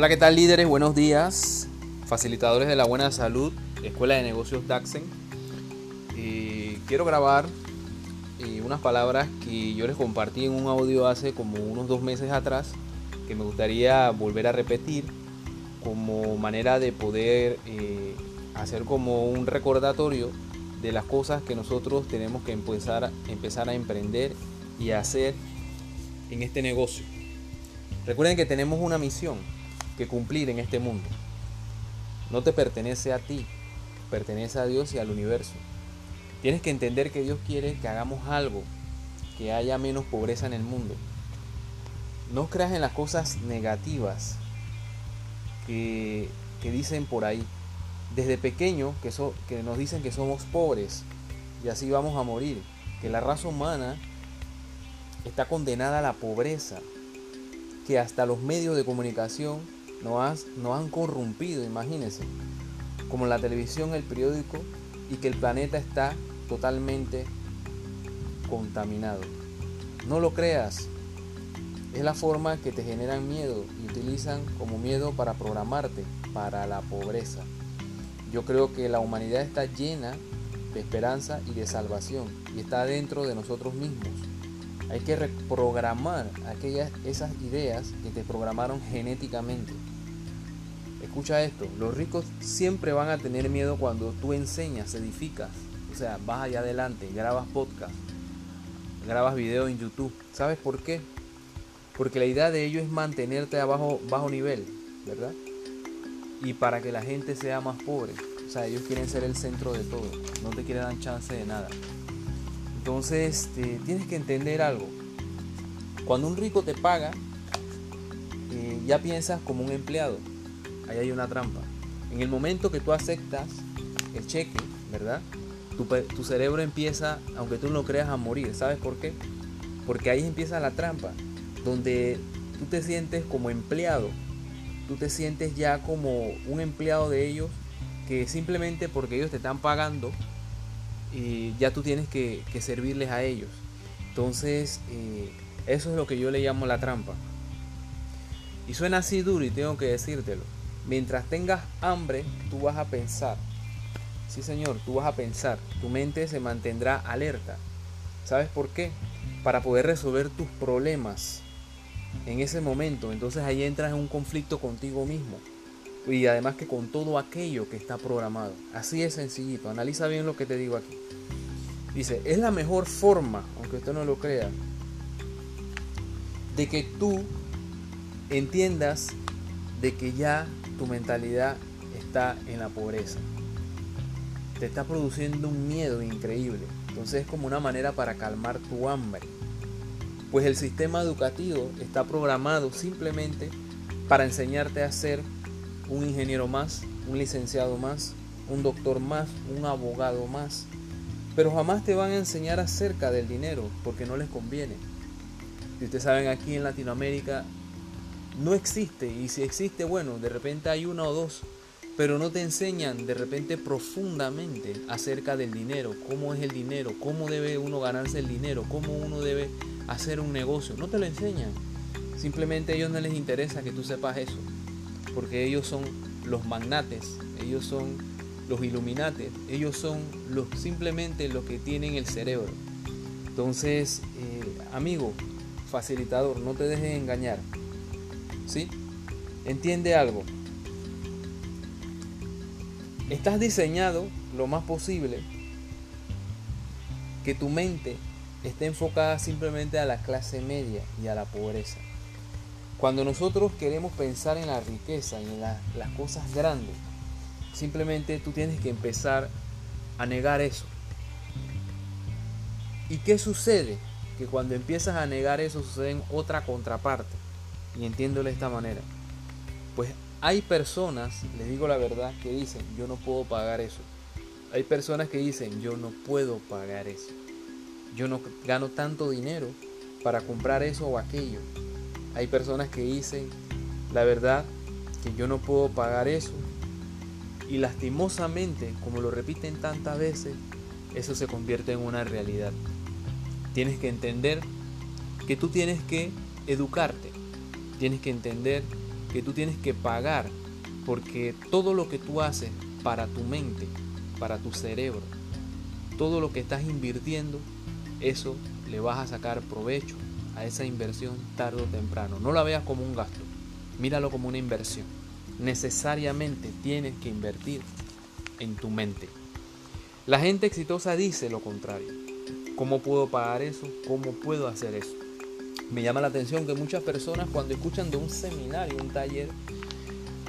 Hola, ¿qué tal líderes? Buenos días, facilitadores de la buena salud, Escuela de Negocios Daxen. Eh, quiero grabar eh, unas palabras que yo les compartí en un audio hace como unos dos meses atrás, que me gustaría volver a repetir como manera de poder eh, hacer como un recordatorio de las cosas que nosotros tenemos que empezar, empezar a emprender y hacer en este negocio. Recuerden que tenemos una misión que cumplir en este mundo. No te pertenece a ti, pertenece a Dios y al universo. Tienes que entender que Dios quiere que hagamos algo, que haya menos pobreza en el mundo. No creas en las cosas negativas que, dicen por ahí. Desde pequeño que, que nos dicen que somos pobres y así vamos a morir. Que la raza humana está condenada a la pobreza. Que hasta los medios de comunicación nos, han corrompido, imagínense, como la televisión, el periódico, y que el planeta está totalmente contaminado. No lo creas, es la forma que te generan miedo y utilizan como miedo para programarte para la pobreza. Yo creo que la humanidad está llena de esperanza y de salvación y está dentro de nosotros mismos. Hay que reprogramar aquellas esas ideas que te programaron genéticamente. Escucha esto, los ricos siempre van a tener miedo cuando tú enseñas, edificas, o sea, vas allá adelante, grabas podcast, grabas video en YouTube. ¿Sabes por qué? Porque la idea de ellos es mantenerte a bajo, bajo nivel, ¿verdad? Y para que la gente sea más pobre. O sea, ellos quieren ser el centro de todo, no te quieren dar chance de nada. Entonces, este, tienes que entender algo. Cuando un rico te paga, eh, ya piensas como un empleado ahí hay una trampa. En el momento que tú aceptas el cheque, ¿verdad? Tu, cerebro empieza, aunque tú no creas, a morir. ¿Sabes por qué? Porque ahí empieza la trampa, donde tú te sientes como empleado, tú te sientes ya como un empleado de ellos, que simplemente porque ellos te están pagando, y ya tú tienes que, servirles a ellos. Entonces, eh, eso es lo que yo le llamo la trampa. Y suena así duro y tengo que decírtelo. Mientras tengas hambre, tú vas a pensar. Sí, Señor, tú vas a pensar. Tu mente se mantendrá alerta. ¿Sabes por qué? Para poder resolver tus problemas en ese momento. Entonces ahí entras en un conflicto contigo mismo. Y además que con todo aquello que está programado. Así es sencillito. Analiza bien lo que te digo aquí. Dice, es la mejor forma, aunque usted no lo crea, de que tú entiendas de que ya tu mentalidad está en la pobreza. Te está produciendo un miedo increíble. Entonces es como una manera para calmar tu hambre. Pues el sistema educativo está programado simplemente para enseñarte a ser un ingeniero más, un licenciado más, un doctor más, un abogado más. Pero jamás te van a enseñar acerca del dinero porque no les conviene. Si ustedes saben, aquí en Latinoamérica no existe y si existe, bueno, de repente hay una o dos, pero no te enseñan de repente profundamente acerca del dinero, cómo es el dinero, cómo debe uno ganarse el dinero, cómo uno debe hacer un negocio, no te lo enseñan. Simplemente a ellos no les interesa que tú sepas eso, porque ellos son los magnates, ellos son los iluminates, ellos son los simplemente los que tienen el cerebro. Entonces, eh, amigo, facilitador, no te dejes engañar. ¿Sí? Entiende algo. Estás diseñado lo más posible que tu mente esté enfocada simplemente a la clase media y a la pobreza. Cuando nosotros queremos pensar en la riqueza y en las cosas grandes, simplemente tú tienes que empezar a negar eso. ¿Y qué sucede? Que cuando empiezas a negar eso sucede en otra contraparte. Y entiendo de esta manera. Pues hay personas, les digo la verdad, que dicen, yo no puedo pagar eso. Hay personas que dicen, yo no puedo pagar eso. Yo no gano tanto dinero para comprar eso o aquello. Hay personas que dicen, la verdad, que yo no puedo pagar eso. Y lastimosamente, como lo repiten tantas veces, eso se convierte en una realidad. Tienes que entender que tú tienes que educarte Tienes que entender que tú tienes que pagar porque todo lo que tú haces para tu mente, para tu cerebro, todo lo que estás invirtiendo, eso le vas a sacar provecho a esa inversión tarde o temprano. No la veas como un gasto, míralo como una inversión. Necesariamente tienes que invertir en tu mente. La gente exitosa dice lo contrario. ¿Cómo puedo pagar eso? ¿Cómo puedo hacer eso? Me llama la atención que muchas personas cuando escuchan de un seminario, un taller,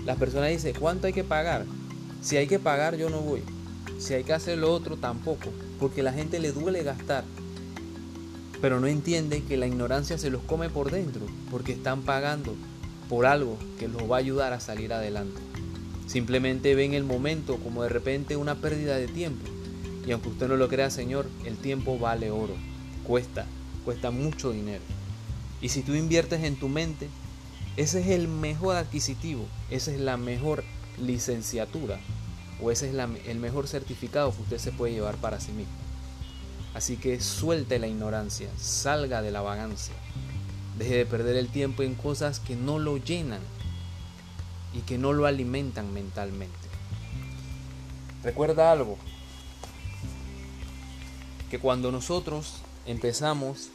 las personas dicen, ¿cuánto hay que pagar? Si hay que pagar, yo no voy. Si hay que hacer lo otro, tampoco. Porque la gente le duele gastar. Pero no entiende que la ignorancia se los come por dentro. Porque están pagando por algo que los va a ayudar a salir adelante. Simplemente ven el momento como de repente una pérdida de tiempo. Y aunque usted no lo crea, Señor, el tiempo vale oro. Cuesta, cuesta mucho dinero. Y si tú inviertes en tu mente, ese es el mejor adquisitivo, esa es la mejor licenciatura o ese es el mejor certificado que usted se puede llevar para sí mismo. Así que suelte la ignorancia, salga de la vagancia, deje de perder el tiempo en cosas que no lo llenan y que no lo alimentan mentalmente. Recuerda algo, que cuando nosotros empezamos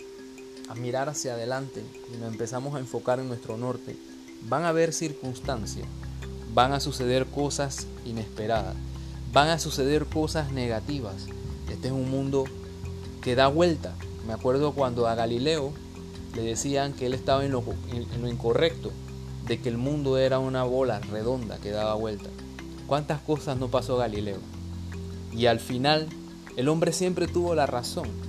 a mirar hacia adelante y nos empezamos a enfocar en nuestro norte, van a haber circunstancias, van a suceder cosas inesperadas, van a suceder cosas negativas. Este es un mundo que da vuelta. Me acuerdo cuando a Galileo le decían que él estaba en lo, en lo incorrecto, de que el mundo era una bola redonda que daba vuelta. ¿Cuántas cosas no pasó Galileo? Y al final, el hombre siempre tuvo la razón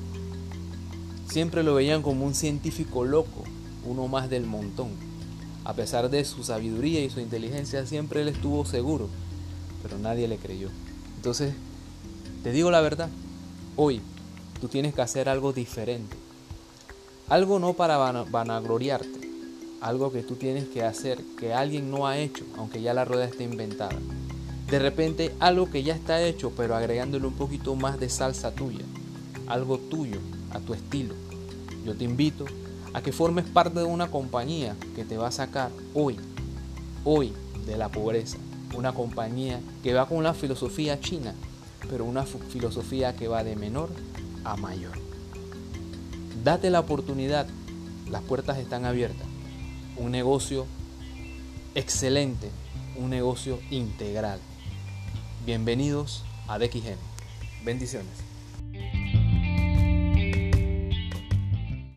Siempre lo veían como un científico loco, uno más del montón. A pesar de su sabiduría y su inteligencia, siempre él estuvo seguro, pero nadie le creyó. Entonces, te digo la verdad, hoy tú tienes que hacer algo diferente. Algo no para vanagloriarte, algo que tú tienes que hacer que alguien no ha hecho, aunque ya la rueda esté inventada. De repente algo que ya está hecho, pero agregándole un poquito más de salsa tuya, algo tuyo, a tu estilo. Yo te invito a que formes parte de una compañía que te va a sacar hoy, hoy de la pobreza. Una compañía que va con una filosofía china, pero una filosofía que va de menor a mayor. Date la oportunidad, las puertas están abiertas. Un negocio excelente, un negocio integral. Bienvenidos a DXN. Bendiciones.